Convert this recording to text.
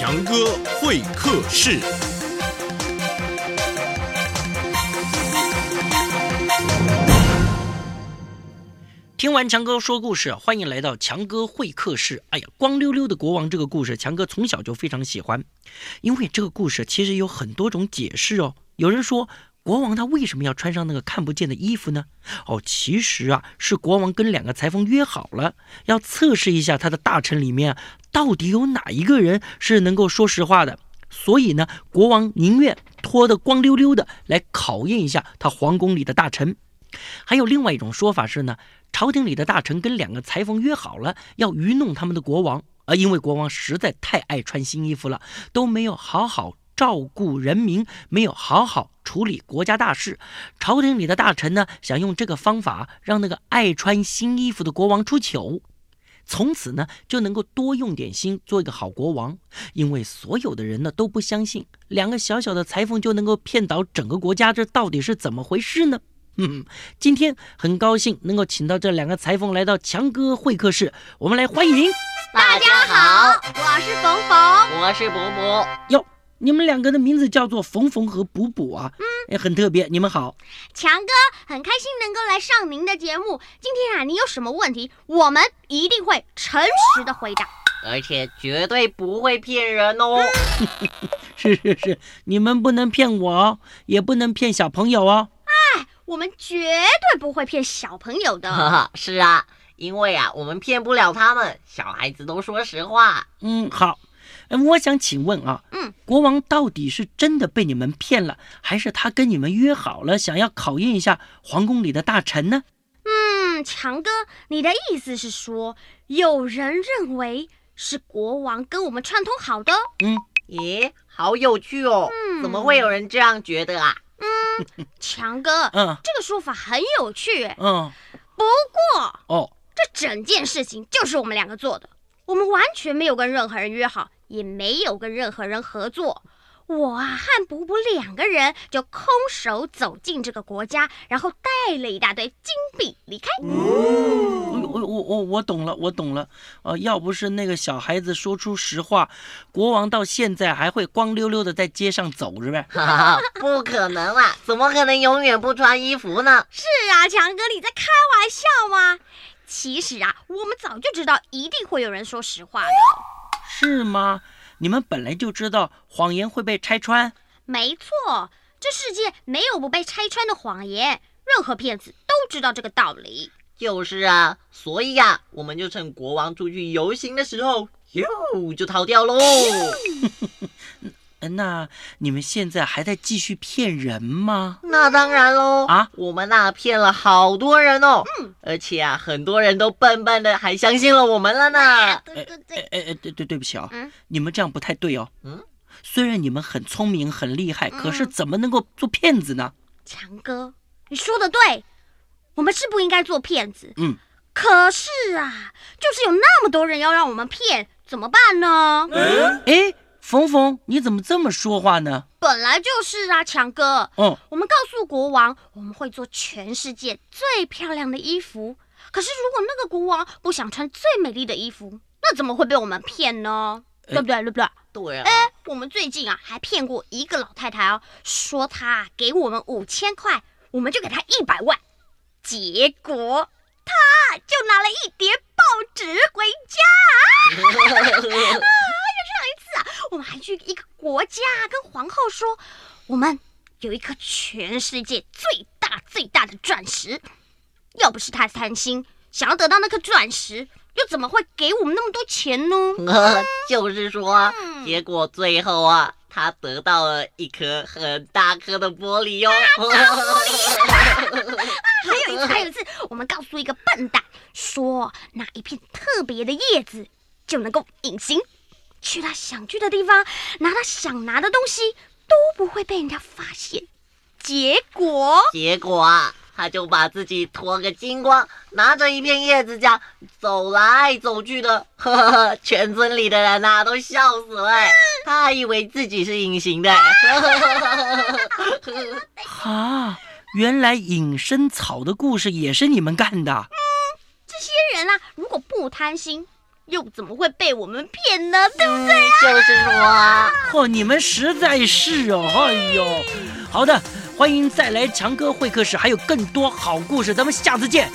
强哥会客室。听完强哥说故事，欢迎来到强哥会客室。哎呀，光溜溜的国王这个故事，强哥从小就非常喜欢，因为这个故事其实有很多种解释哦。有人说，国王他为什么要穿上那个看不见的衣服呢？哦，其实啊，是国王跟两个裁缝约好了，要测试一下他的大臣里面到底有哪一个人是能够说实话的。所以呢，国王宁愿脱得光溜溜的来考验一下他皇宫里的大臣。还有另外一种说法是呢。朝廷里的大臣跟两个裁缝约好了，要愚弄他们的国王，而因为国王实在太爱穿新衣服了，都没有好好照顾人民，没有好好处理国家大事。朝廷里的大臣呢，想用这个方法让那个爱穿新衣服的国王出糗，从此呢就能够多用点心，做一个好国王。因为所有的人呢都不相信，两个小小的裁缝就能够骗倒整个国家，这到底是怎么回事呢？嗯，今天很高兴能够请到这两个裁缝来到强哥会客室，我们来欢迎。大家好，我是冯冯，我是伯伯。哟，你们两个的名字叫做缝缝和补补啊，嗯，也很特别。你们好，强哥，很开心能够来上您的节目。今天啊，你有什么问题，我们一定会诚实的回答，而且绝对不会骗人哦。是是是，你们不能骗我哦，也不能骗小朋友哦。哎我们绝对不会骗小朋友的。是啊，因为啊，我们骗不了他们，小孩子都说实话。嗯，好。嗯，我想请问啊，嗯，国王到底是真的被你们骗了，还是他跟你们约好了，想要考验一下皇宫里的大臣呢？嗯，强哥，你的意思是说，有人认为是国王跟我们串通好的？嗯，咦，好有趣哦。嗯，怎么会有人这样觉得啊？嗯，强哥，嗯，这个说法很有趣，嗯，不过，哦，这整件事情就是我们两个做的，我们完全没有跟任何人约好，也没有跟任何人合作。我啊和补补两个人就空手走进这个国家，然后带了一大堆金币离开。我我我我我懂了，我懂了。呃，要不是那个小孩子说出实话，国王到现在还会光溜溜的在街上走着呗？不可能啦，怎么可能永远不穿衣服呢？是啊，强哥，你在开玩笑吗？其实啊，我们早就知道一定会有人说实话的。是吗？你们本来就知道谎言会被拆穿，没错，这世界没有不被拆穿的谎言，任何骗子都知道这个道理。就是啊，所以呀，我们就趁国王出去游行的时候，哟，就逃掉喽。那你们现在还在继续骗人吗？那当然喽啊，我们那骗了好多人哦，嗯，而且啊，很多人都笨笨的，还相信了我们了呢。对对对，哎哎，对对对不起啊，嗯，你们这样不太对哦。嗯，虽然你们很聪明很厉害，可是怎么能够做骗子呢？强哥，你说的对，我们是不应该做骗子。嗯，可是啊，就是有那么多人要让我们骗，怎么办呢？嗯哎。冯冯，你怎么这么说话呢？本来就是啊，强哥。嗯，我们告诉国王，我们会做全世界最漂亮的衣服。可是如果那个国王不想穿最美丽的衣服，那怎么会被我们骗呢？对不对？对不对？对啊。哎，我们最近啊还骗过一个老太太哦，说她给我们五千块，我们就给她一百万，结果她就拿了一叠报纸回家。我们还去一个国家跟皇后说，我们有一颗全世界最大最大的钻石。要不是他贪心，想要得到那颗钻石，又怎么会给我们那么多钱呢？就是说，结果最后啊，他得到了一颗很大颗的玻璃哟。还有一次，还有一次，我们告诉一个笨蛋说，那一片特别的叶子就能够隐形。去他想去的地方，拿他想拿的东西，都不会被人家发现。结果，结果啊，他就把自己脱个精光，拿着一片叶子这样走来走去的，呵呵呵，全村里的人呐都笑死了。他还以为自己是隐形的。哈，原来隐身草的故事也是你们干的。嗯，这些人啊，如果不贪心。又怎么会被我们骗呢？对不对？嗯，就是说啊，嚯、你们实在是哦，哎呦，好的，欢迎再来强哥会客室，还有更多好故事，咱们下次见，